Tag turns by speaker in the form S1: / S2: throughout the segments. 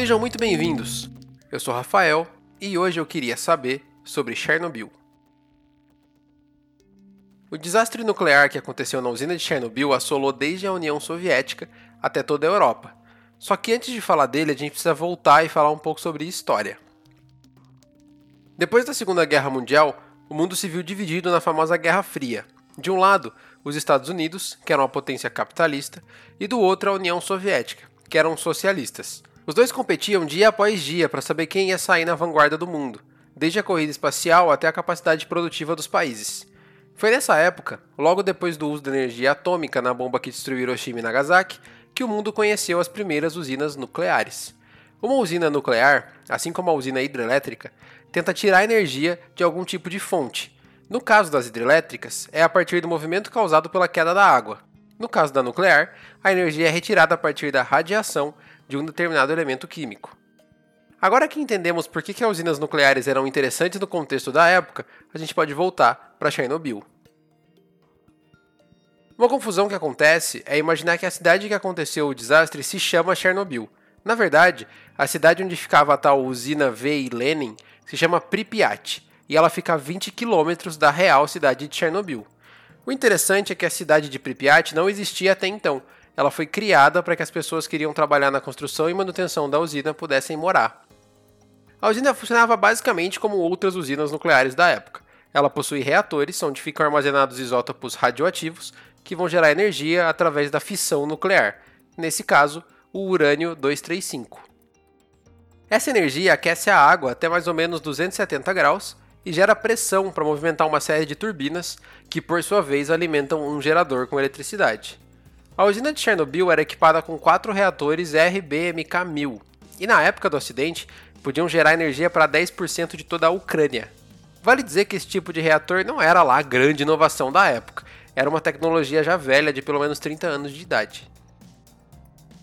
S1: Sejam muito bem-vindos. Eu sou Rafael e hoje eu queria saber sobre Chernobyl. O desastre nuclear que aconteceu na usina de Chernobyl assolou desde a União Soviética até toda a Europa. Só que antes de falar dele, a gente precisa voltar e falar um pouco sobre história. Depois da Segunda Guerra Mundial, o mundo se viu dividido na famosa Guerra Fria. De um lado, os Estados Unidos, que eram uma potência capitalista, e do outro a União Soviética, que eram socialistas. Os dois competiam dia após dia para saber quem ia sair na vanguarda do mundo, desde a corrida espacial até a capacidade produtiva dos países. Foi nessa época, logo depois do uso da energia atômica na bomba que destruiu Hiroshima e Nagasaki, que o mundo conheceu as primeiras usinas nucleares. Uma usina nuclear, assim como a usina hidrelétrica, tenta tirar energia de algum tipo de fonte. No caso das hidrelétricas, é a partir do movimento causado pela queda da água. No caso da nuclear, a energia é retirada a partir da radiação de um determinado elemento químico. Agora que entendemos por que, que as usinas nucleares eram interessantes no contexto da época, a gente pode voltar para Chernobyl. Uma confusão que acontece é imaginar que a cidade que aconteceu o desastre se chama Chernobyl. Na verdade, a cidade onde ficava a tal usina V e Lenin se chama Pripyat, e ela fica a 20 quilômetros da real cidade de Chernobyl. O interessante é que a cidade de Pripyat não existia até então, ela foi criada para que as pessoas que queriam trabalhar na construção e manutenção da usina pudessem morar. A usina funcionava basicamente como outras usinas nucleares da época. Ela possui reatores onde ficam armazenados isótopos radioativos que vão gerar energia através da fissão nuclear, nesse caso, o urânio 235. Essa energia aquece a água até mais ou menos 270 graus e gera pressão para movimentar uma série de turbinas que, por sua vez, alimentam um gerador com eletricidade. A usina de Chernobyl era equipada com quatro reatores RBMK-1000 e, na época do acidente, podiam gerar energia para 10% de toda a Ucrânia. Vale dizer que esse tipo de reator não era lá a grande inovação da época, era uma tecnologia já velha de pelo menos 30 anos de idade.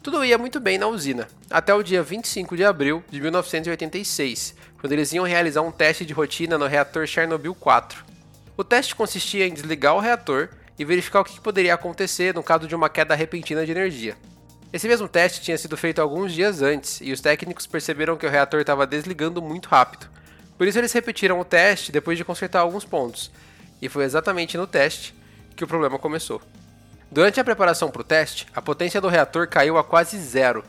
S1: Tudo ia muito bem na usina, até o dia 25 de abril de 1986, quando eles iam realizar um teste de rotina no reator Chernobyl 4. O teste consistia em desligar o reator e verificar o que poderia acontecer no caso de uma queda repentina de energia. Esse mesmo teste tinha sido feito alguns dias antes e os técnicos perceberam que o reator estava desligando muito rápido. Por isso eles repetiram o teste depois de consertar alguns pontos, e foi exatamente no teste que o problema começou. Durante a preparação para o teste, a potência do reator caiu a quase zero,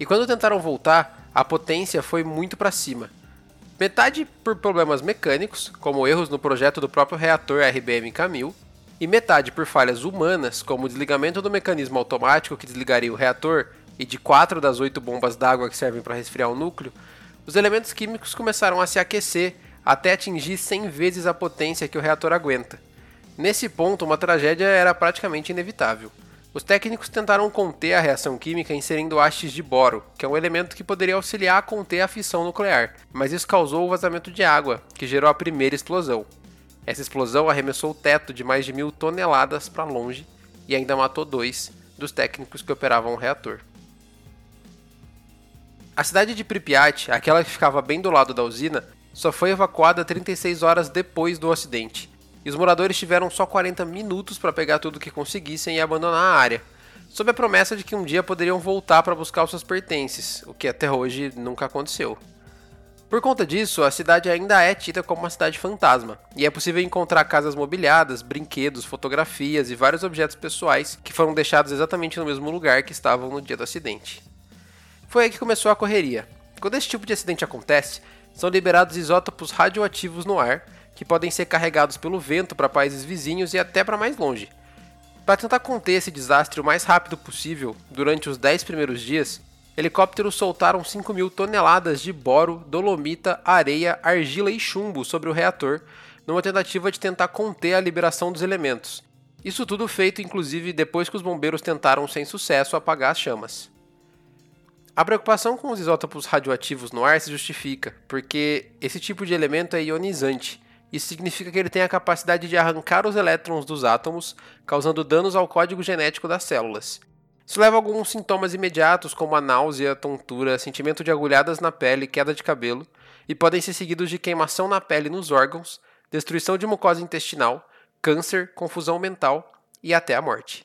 S1: e quando tentaram voltar, a potência foi muito para cima. Metade por problemas mecânicos, como erros no projeto do próprio reator RBM-1000, e metade por falhas humanas, como o desligamento do mecanismo automático que desligaria o reator e de quatro das oito bombas d'água que servem para resfriar o núcleo, os elementos químicos começaram a se aquecer até atingir 100 vezes a potência que o reator aguenta. Nesse ponto, uma tragédia era praticamente inevitável. Os técnicos tentaram conter a reação química inserindo hastes de boro, que é um elemento que poderia auxiliar a conter a fissão nuclear, mas isso causou o vazamento de água, que gerou a primeira explosão. Essa explosão arremessou o teto de mais de mil toneladas para longe e ainda matou dois dos técnicos que operavam o reator. A cidade de Pripyat, aquela que ficava bem do lado da usina, só foi evacuada 36 horas depois do acidente, e os moradores tiveram só 40 minutos para pegar tudo que conseguissem e abandonar a área, sob a promessa de que um dia poderiam voltar para buscar os seus pertences, o que até hoje nunca aconteceu. Por conta disso, a cidade ainda é tida como uma cidade fantasma, e é possível encontrar casas mobiliadas, brinquedos, fotografias e vários objetos pessoais que foram deixados exatamente no mesmo lugar que estavam no dia do acidente. Foi aí que começou a correria. Quando esse tipo de acidente acontece, são liberados isótopos radioativos no ar, que podem ser carregados pelo vento para países vizinhos e até para mais longe. Para tentar conter esse desastre o mais rápido possível, durante os 10 primeiros dias, helicópteros soltaram 5 mil toneladas de boro, dolomita, areia, argila e chumbo sobre o reator, numa tentativa de tentar conter a liberação dos elementos. Isso tudo feito inclusive depois que os bombeiros tentaram sem sucesso apagar as chamas. A preocupação com os isótopos radioativos no ar se justifica, porque esse tipo de elemento é ionizante. Isso significa que ele tem a capacidade de arrancar os elétrons dos átomos, causando danos ao código genético das células. Isso leva a alguns sintomas imediatos, como a náusea, tontura, sentimento de agulhadas na pele, queda de cabelo, e podem ser seguidos de queimação na pele e nos órgãos, destruição de mucosa intestinal, câncer, confusão mental e até a morte.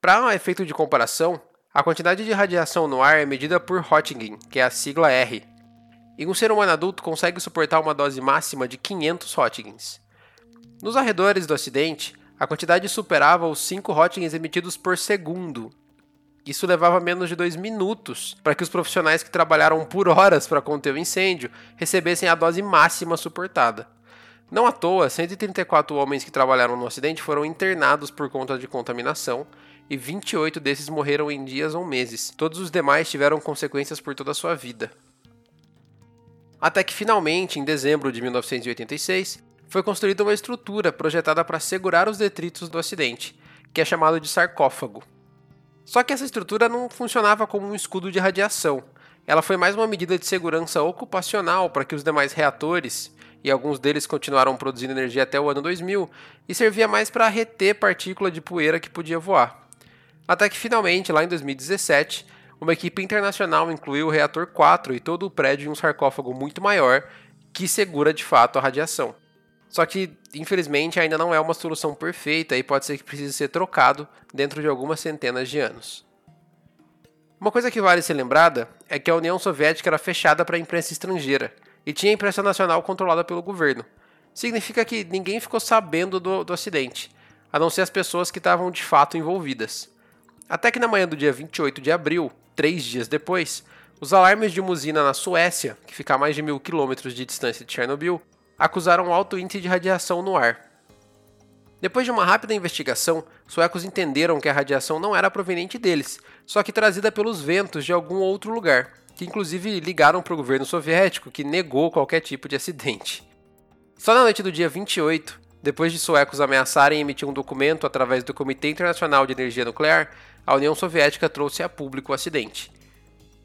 S1: Para efeito de comparação, A quantidade de radiação no ar é medida por Röntgen, que é a sigla R. E um ser humano adulto consegue suportar uma dose máxima de 500 Röntgens. Nos arredores do acidente, a quantidade superava os 5 Röntgens emitidos por segundo. Isso levava menos de 2 minutos para que os profissionais que trabalharam por horas para conter o incêndio recebessem a dose máxima suportada. Não à toa, 134 homens que trabalharam no acidente foram internados por conta de contaminação e 28 desses morreram em dias ou meses. Todos os demais tiveram consequências por toda a sua vida. Até que finalmente, em dezembro de 1986, foi construída uma estrutura projetada para segurar os detritos do acidente, que é chamado de sarcófago. Só que essa estrutura não funcionava como um escudo de radiação. Ela foi mais uma medida de segurança ocupacional para que os demais reatores, e alguns deles continuaram produzindo energia até o ano 2000, e servia mais para reter partícula de poeira que podia voar. Até que finalmente, lá em 2017, uma equipe internacional incluiu o reator 4 e todo o prédio em um sarcófago muito maior que segura de fato a radiação. Só que, infelizmente, ainda não é uma solução perfeita e pode ser que precise ser trocado dentro de algumas centenas de anos. Uma coisa que vale ser lembrada é que a União Soviética era fechada para a imprensa estrangeira e tinha a imprensa nacional controlada pelo governo. Significa que ninguém ficou sabendo do, do acidente, a não ser as pessoas que estavam de fato envolvidas. Até que na manhã do dia 28 de abril, três dias depois, os alarmes de uma usina na Suécia, que fica a mais de mil quilômetros de distância de Chernobyl, acusaram alto índice de radiação no ar. Depois de uma rápida investigação, suecos entenderam que a radiação não era proveniente deles, só que trazida pelos ventos de algum outro lugar, que inclusive ligaram para o governo soviético, que negou qualquer tipo de acidente. Só na noite do dia 28, depois de suecos ameaçarem emitir um documento através do Comitê Internacional de Energia Nuclear, a União Soviética trouxe a público o acidente.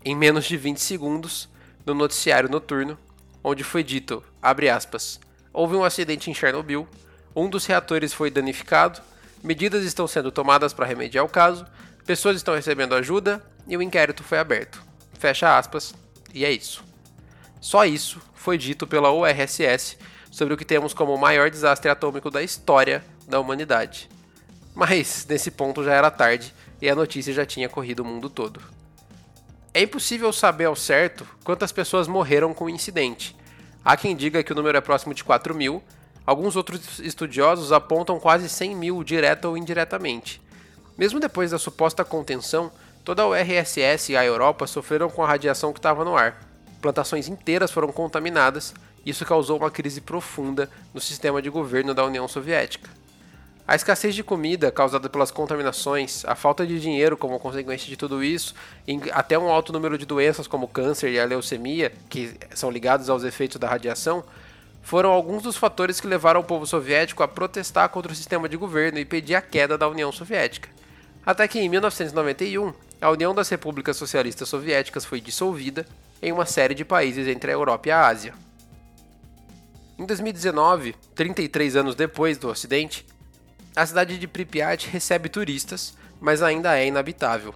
S1: Em menos de 20 segundos, no noticiário noturno, onde foi dito, aspas, houve um acidente em Chernobyl, um dos reatores foi danificado, medidas estão sendo tomadas para remediar o caso, pessoas estão recebendo ajuda e o inquérito foi aberto. Fecha aspas, e é isso. Só isso foi dito pela URSS sobre o que temos como o maior desastre atômico da história da humanidade. Mas nesse ponto já era tarde e a notícia já tinha corrido o mundo todo. É impossível saber ao certo quantas pessoas morreram com o incidente. Há quem diga que o número é próximo de 4 mil, alguns outros estudiosos apontam quase 100 mil direta ou indiretamente. Mesmo depois da suposta contenção, toda a URSS e a Europa sofreram com a radiação que estava no ar. Plantações inteiras foram contaminadas isso causou uma crise profunda no sistema de governo da União Soviética. A escassez de comida causada pelas contaminações, a falta de dinheiro como consequência de tudo isso, até um alto número de doenças como câncer e a leucemia, que são ligados aos efeitos da radiação, foram alguns dos fatores que levaram o povo soviético a protestar contra o sistema de governo e pedir a queda da União Soviética. Até que em 1991, a União das Repúblicas Socialistas Soviéticas foi dissolvida em uma série de países entre a Europa e a Ásia. Em 2019, 33 anos depois do acidente, a cidade de Pripyat recebe turistas, mas ainda é inabitável.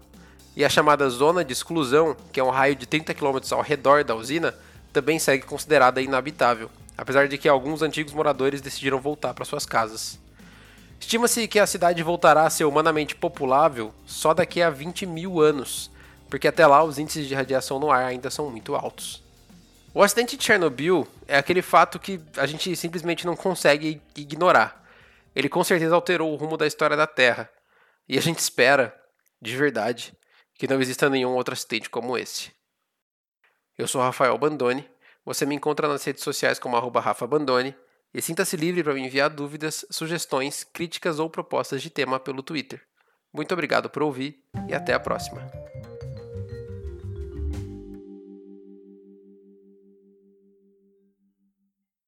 S1: E a chamada zona de exclusão, que é um raio de 30 km ao redor da usina, também segue considerada inabitável, apesar de que alguns antigos moradores decidiram voltar para suas casas. Estima-se que a cidade voltará a ser humanamente populável só daqui a 20 mil anos, porque até lá os índices de radiação no ar ainda são muito altos. O acidente de Chernobyl é aquele fato que a gente simplesmente não consegue ignorar. Ele com certeza alterou o rumo da história da Terra. E a gente espera, de verdade, que não exista nenhum outro acidente como esse. Eu sou Rafael Bandone. Você me encontra nas redes sociais como @rafabandone e sinta-se livre para me enviar dúvidas, sugestões, críticas ou propostas de tema pelo Twitter. Muito obrigado por ouvir e até a próxima.